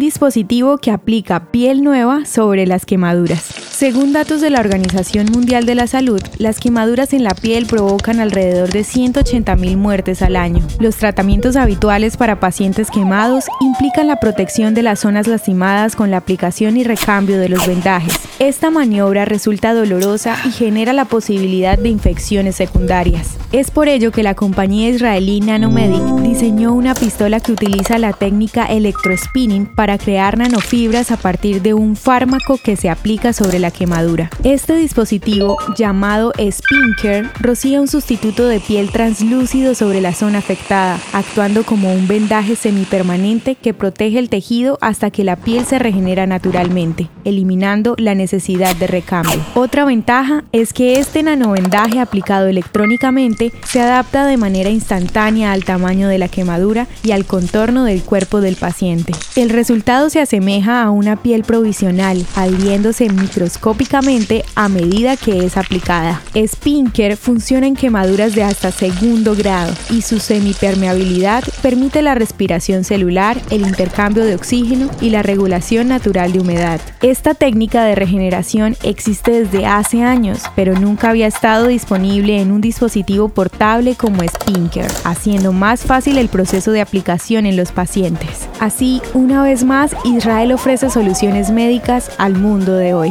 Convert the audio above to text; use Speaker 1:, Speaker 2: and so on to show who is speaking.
Speaker 1: dispositivo que aplica piel nueva sobre las quemaduras. Según datos de la Organización Mundial de la Salud, las quemaduras en la piel provocan alrededor de 180.000 muertes al año. Los tratamientos habituales para pacientes quemados implican la protección de las zonas lastimadas con la aplicación y recambio de los vendajes. Esta maniobra resulta dolorosa y genera la posibilidad de infecciones secundarias. Es por ello que la compañía israelí Nanomedic diseñó una pistola que utiliza la técnica electrospinning para crear nanofibras a partir de un fármaco que se aplica sobre la quemadura. Este dispositivo, llamado Spinker, rocía un sustituto de piel translúcido sobre la zona afectada, actuando como un vendaje semipermanente que protege el tejido hasta que la piel se regenera naturalmente, eliminando la necesidad de recambio. Otra ventaja es que este nanovendaje aplicado electrónicamente se adapta de manera instantánea al tamaño de la quemadura y al contorno del cuerpo del paciente. El resultado se asemeja a una piel provisional, adhiéndose microscópicamente a medida que es aplicada. Spinker funciona en quemaduras de hasta segundo grado y su semipermeabilidad permite la respiración celular, el intercambio de oxígeno y la regulación natural de humedad. Esta técnica de regeneración existe desde hace años, pero nunca había estado disponible en un dispositivo portable como Spinker, haciendo más fácil el proceso de aplicación en los pacientes. Así, una vez más, Israel ofrece soluciones médicas al mundo de hoy.